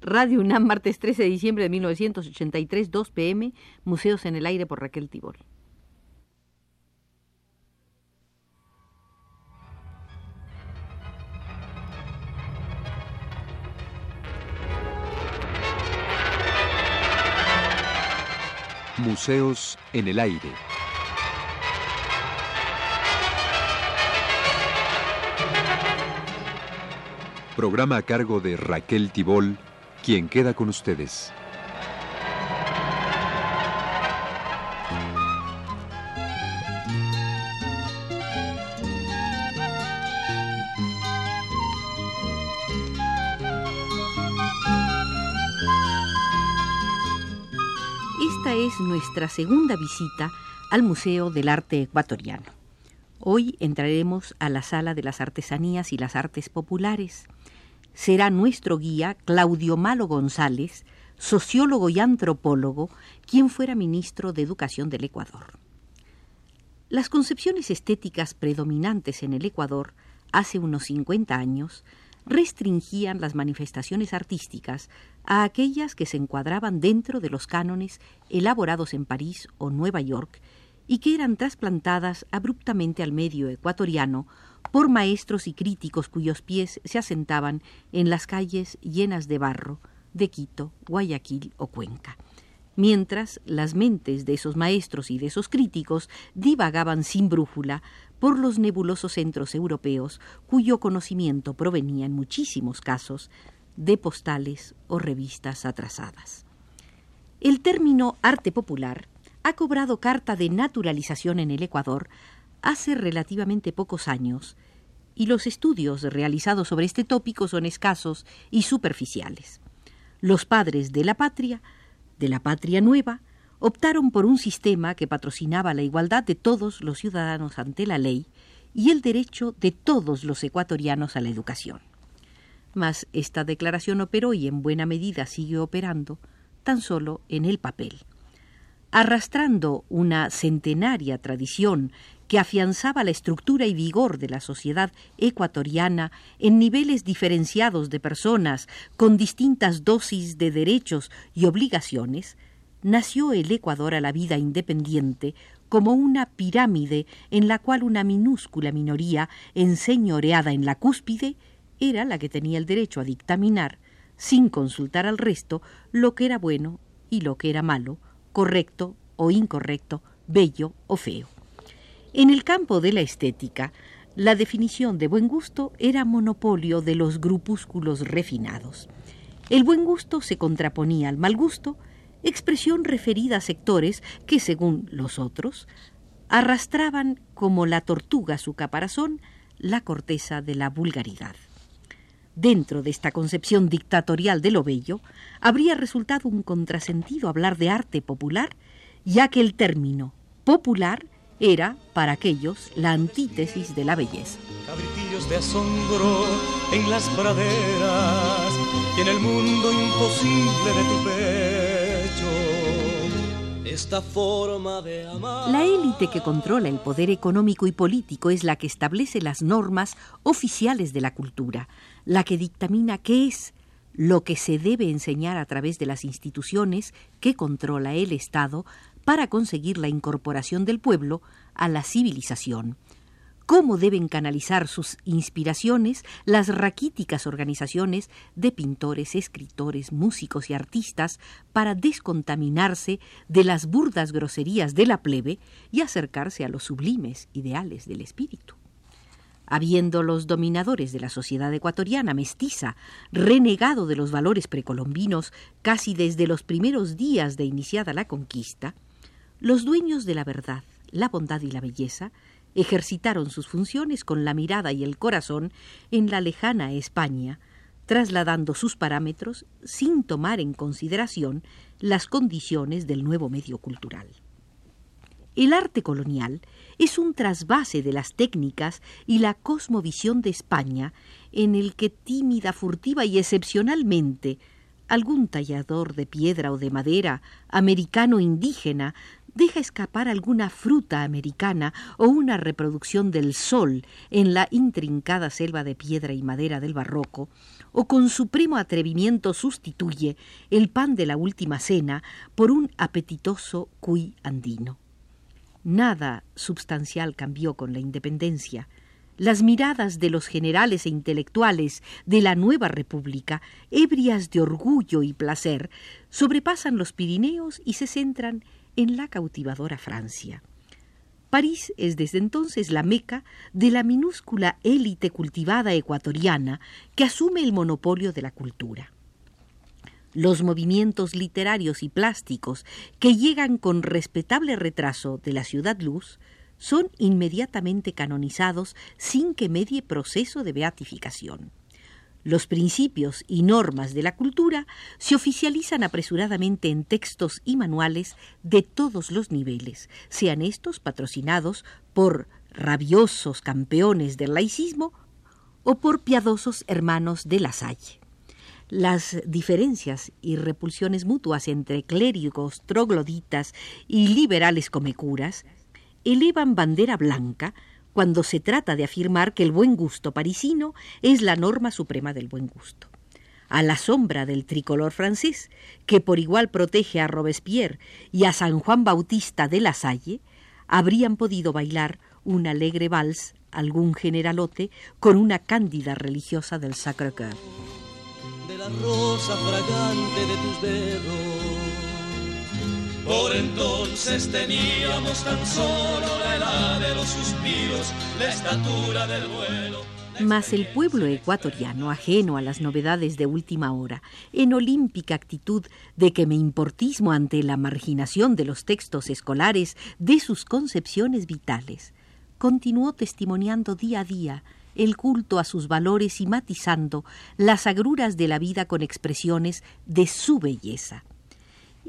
Radio UNAM, martes 13 de diciembre de 1983, 2 pm, Museos en el Aire por Raquel Tibol. Museos en el Aire. Programa a cargo de Raquel Tibol, quien queda con ustedes. Esta es nuestra segunda visita al Museo del Arte Ecuatoriano. Hoy entraremos a la Sala de las Artesanías y las Artes Populares. Será nuestro guía Claudio Malo González, sociólogo y antropólogo, quien fuera ministro de Educación del Ecuador. Las concepciones estéticas predominantes en el Ecuador hace unos 50 años restringían las manifestaciones artísticas a aquellas que se encuadraban dentro de los cánones elaborados en París o Nueva York y que eran trasplantadas abruptamente al medio ecuatoriano por maestros y críticos cuyos pies se asentaban en las calles llenas de barro de Quito, Guayaquil o Cuenca mientras las mentes de esos maestros y de esos críticos divagaban sin brújula por los nebulosos centros europeos cuyo conocimiento provenía en muchísimos casos de postales o revistas atrasadas. El término arte popular ha cobrado carta de naturalización en el Ecuador hace relativamente pocos años, y los estudios realizados sobre este tópico son escasos y superficiales. Los padres de la patria de la patria nueva optaron por un sistema que patrocinaba la igualdad de todos los ciudadanos ante la ley y el derecho de todos los ecuatorianos a la educación. Mas esta declaración operó y en buena medida sigue operando tan solo en el papel. Arrastrando una centenaria tradición que afianzaba la estructura y vigor de la sociedad ecuatoriana en niveles diferenciados de personas con distintas dosis de derechos y obligaciones, nació el Ecuador a la vida independiente como una pirámide en la cual una minúscula minoría enseñoreada en la cúspide era la que tenía el derecho a dictaminar, sin consultar al resto, lo que era bueno y lo que era malo, correcto o incorrecto, bello o feo. En el campo de la estética, la definición de buen gusto era monopolio de los grupúsculos refinados. El buen gusto se contraponía al mal gusto, expresión referida a sectores que, según los otros, arrastraban como la tortuga su caparazón la corteza de la vulgaridad. Dentro de esta concepción dictatorial de lo bello, habría resultado un contrasentido hablar de arte popular, ya que el término popular era, para aquellos, la antítesis de la belleza. Cabritillos de asombro en las praderas y en el mundo imposible de tu pecho. Esta forma de amar. La élite que controla el poder económico y político es la que establece las normas oficiales de la cultura, la que dictamina qué es lo que se debe enseñar a través de las instituciones que controla el Estado para conseguir la incorporación del pueblo a la civilización, cómo deben canalizar sus inspiraciones las raquíticas organizaciones de pintores, escritores, músicos y artistas para descontaminarse de las burdas groserías de la plebe y acercarse a los sublimes ideales del espíritu. Habiendo los dominadores de la sociedad ecuatoriana mestiza renegado de los valores precolombinos casi desde los primeros días de iniciada la conquista, los dueños de la verdad, la bondad y la belleza ejercitaron sus funciones con la mirada y el corazón en la lejana España, trasladando sus parámetros sin tomar en consideración las condiciones del nuevo medio cultural. El arte colonial es un trasvase de las técnicas y la cosmovisión de España en el que tímida, furtiva y excepcionalmente algún tallador de piedra o de madera, americano indígena, deja escapar alguna fruta americana o una reproducción del sol en la intrincada selva de piedra y madera del barroco, o con supremo atrevimiento sustituye el pan de la última cena por un apetitoso cuy andino. Nada substancial cambió con la independencia. Las miradas de los generales e intelectuales de la nueva república, ebrias de orgullo y placer, sobrepasan los Pirineos y se centran en la cautivadora Francia. París es desde entonces la meca de la minúscula élite cultivada ecuatoriana que asume el monopolio de la cultura. Los movimientos literarios y plásticos que llegan con respetable retraso de la ciudad luz son inmediatamente canonizados sin que medie proceso de beatificación. Los principios y normas de la cultura se oficializan apresuradamente en textos y manuales de todos los niveles, sean estos patrocinados por rabiosos campeones del laicismo o por piadosos hermanos de la Salle. Las diferencias y repulsiones mutuas entre clérigos, trogloditas y liberales comecuras elevan bandera blanca cuando se trata de afirmar que el buen gusto parisino es la norma suprema del buen gusto. A la sombra del tricolor francés, que por igual protege a Robespierre y a San Juan Bautista de la Salle, habrían podido bailar un alegre vals algún generalote con una cándida religiosa del Sacré-Cœur. De la rosa fragante de tus dedos por entonces teníamos tan solo la edad de los suspiros, la estatura del vuelo. Mas el pueblo ecuatoriano, ajeno a las novedades de última hora, en olímpica actitud de que me importismo ante la marginación de los textos escolares de sus concepciones vitales, continuó testimoniando día a día el culto a sus valores y matizando las agruras de la vida con expresiones de su belleza.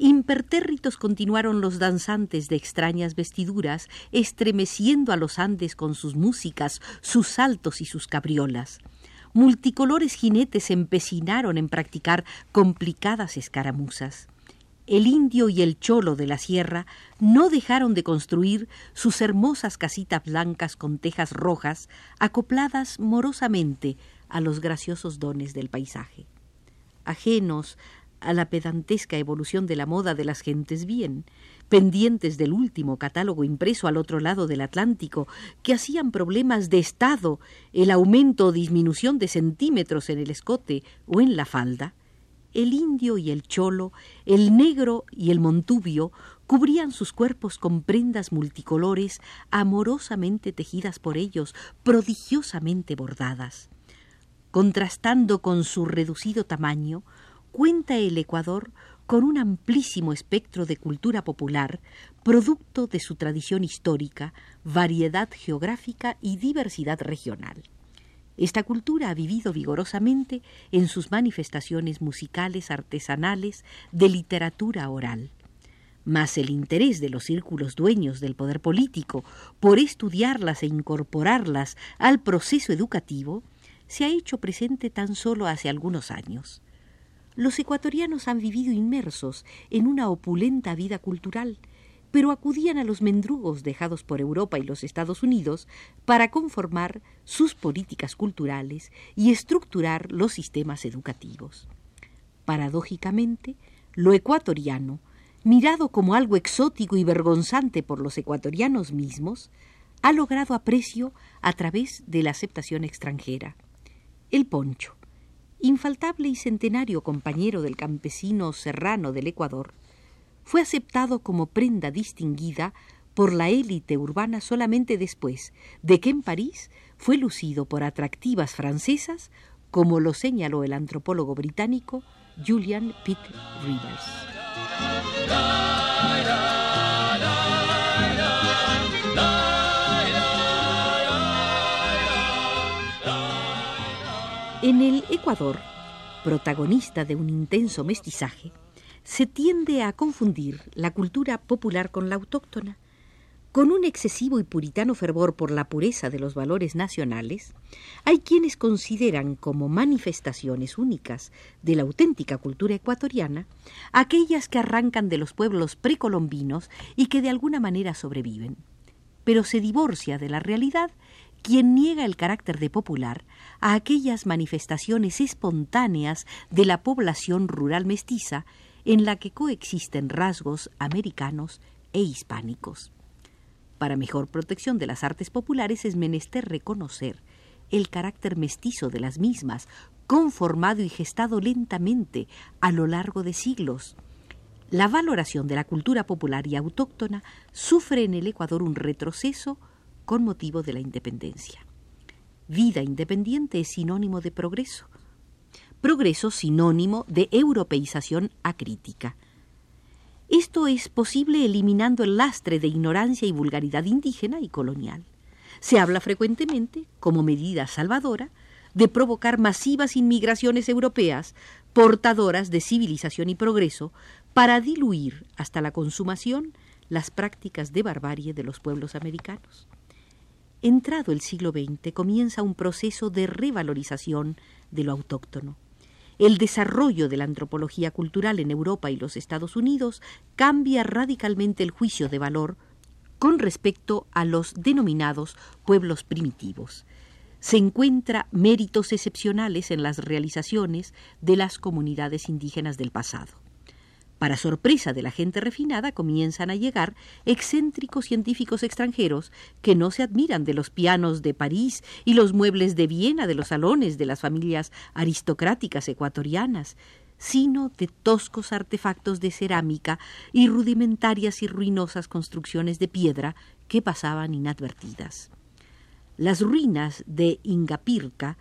Impertérritos continuaron los danzantes de extrañas vestiduras, estremeciendo a los Andes con sus músicas, sus saltos y sus cabriolas. Multicolores jinetes empecinaron en practicar complicadas escaramuzas. El indio y el cholo de la sierra no dejaron de construir sus hermosas casitas blancas con tejas rojas, acopladas morosamente a los graciosos dones del paisaje. Ajenos a la pedantesca evolución de la moda de las gentes bien, pendientes del último catálogo impreso al otro lado del Atlántico, que hacían problemas de Estado el aumento o disminución de centímetros en el escote o en la falda, el indio y el cholo, el negro y el montubio cubrían sus cuerpos con prendas multicolores amorosamente tejidas por ellos, prodigiosamente bordadas. Contrastando con su reducido tamaño, cuenta el Ecuador con un amplísimo espectro de cultura popular, producto de su tradición histórica, variedad geográfica y diversidad regional. Esta cultura ha vivido vigorosamente en sus manifestaciones musicales, artesanales, de literatura oral. Mas el interés de los círculos dueños del poder político por estudiarlas e incorporarlas al proceso educativo se ha hecho presente tan solo hace algunos años los ecuatorianos han vivido inmersos en una opulenta vida cultural, pero acudían a los mendrugos dejados por Europa y los Estados Unidos para conformar sus políticas culturales y estructurar los sistemas educativos. Paradójicamente, lo ecuatoriano, mirado como algo exótico y vergonzante por los ecuatorianos mismos, ha logrado aprecio a través de la aceptación extranjera. El poncho, infaltable y centenario compañero del campesino serrano del Ecuador, fue aceptado como prenda distinguida por la élite urbana solamente después de que en París fue lucido por atractivas francesas, como lo señaló el antropólogo británico Julian Pitt Rivers. En el Ecuador, protagonista de un intenso mestizaje, se tiende a confundir la cultura popular con la autóctona. con un excesivo y puritano fervor por la pureza de los valores nacionales, hay quienes consideran como manifestaciones únicas de la auténtica cultura ecuatoriana aquellas que arrancan de los pueblos precolombinos y que de alguna manera sobreviven. Pero se divorcia de la realidad quien niega el carácter de popular a aquellas manifestaciones espontáneas de la población rural mestiza en la que coexisten rasgos americanos e hispánicos. Para mejor protección de las artes populares es menester reconocer el carácter mestizo de las mismas, conformado y gestado lentamente a lo largo de siglos. La valoración de la cultura popular y autóctona sufre en el Ecuador un retroceso con motivo de la independencia. Vida independiente es sinónimo de progreso. Progreso sinónimo de europeización acrítica. Esto es posible eliminando el lastre de ignorancia y vulgaridad indígena y colonial. Se habla frecuentemente, como medida salvadora, de provocar masivas inmigraciones europeas portadoras de civilización y progreso para diluir hasta la consumación las prácticas de barbarie de los pueblos americanos. Entrado el siglo XX comienza un proceso de revalorización de lo autóctono el desarrollo de la antropología cultural en Europa y los Estados Unidos cambia radicalmente el juicio de valor con respecto a los denominados pueblos primitivos. Se encuentra méritos excepcionales en las realizaciones de las comunidades indígenas del pasado. Para sorpresa de la gente refinada, comienzan a llegar excéntricos científicos extranjeros que no se admiran de los pianos de París y los muebles de Viena de los salones de las familias aristocráticas ecuatorianas, sino de toscos artefactos de cerámica y rudimentarias y ruinosas construcciones de piedra que pasaban inadvertidas. Las ruinas de Ingapirca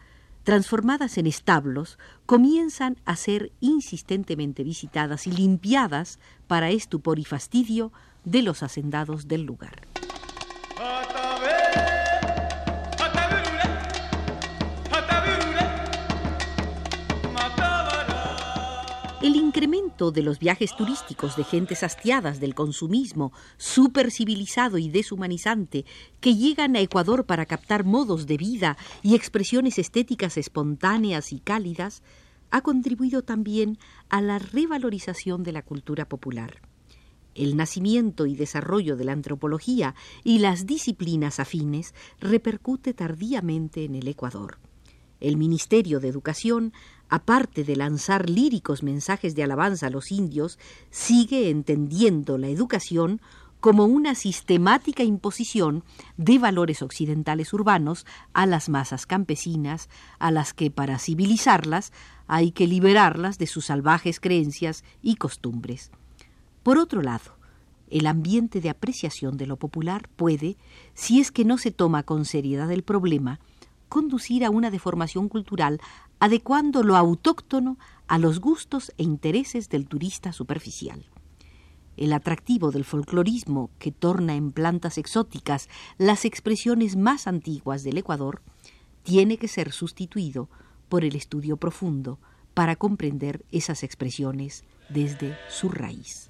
transformadas en establos, comienzan a ser insistentemente visitadas y limpiadas para estupor y fastidio de los hacendados del lugar. De los viajes turísticos de gentes hastiadas del consumismo supercivilizado y deshumanizante que llegan a Ecuador para captar modos de vida y expresiones estéticas espontáneas y cálidas ha contribuido también a la revalorización de la cultura popular. El nacimiento y desarrollo de la antropología y las disciplinas afines repercute tardíamente en el Ecuador. El Ministerio de Educación aparte de lanzar líricos mensajes de alabanza a los indios, sigue entendiendo la educación como una sistemática imposición de valores occidentales urbanos a las masas campesinas, a las que para civilizarlas hay que liberarlas de sus salvajes creencias y costumbres. Por otro lado, el ambiente de apreciación de lo popular puede, si es que no se toma con seriedad el problema, conducir a una deformación cultural adecuando lo autóctono a los gustos e intereses del turista superficial. El atractivo del folclorismo, que torna en plantas exóticas las expresiones más antiguas del Ecuador, tiene que ser sustituido por el estudio profundo para comprender esas expresiones desde su raíz.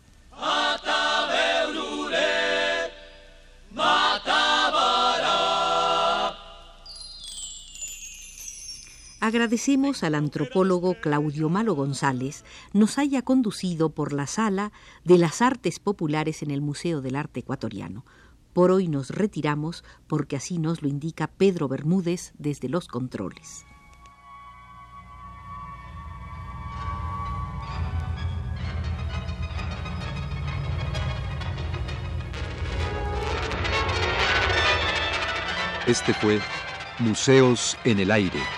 Agradecemos al antropólogo Claudio Malo González nos haya conducido por la sala de las artes populares en el Museo del Arte Ecuatoriano. Por hoy nos retiramos porque así nos lo indica Pedro Bermúdez desde los controles. Este fue Museos en el Aire.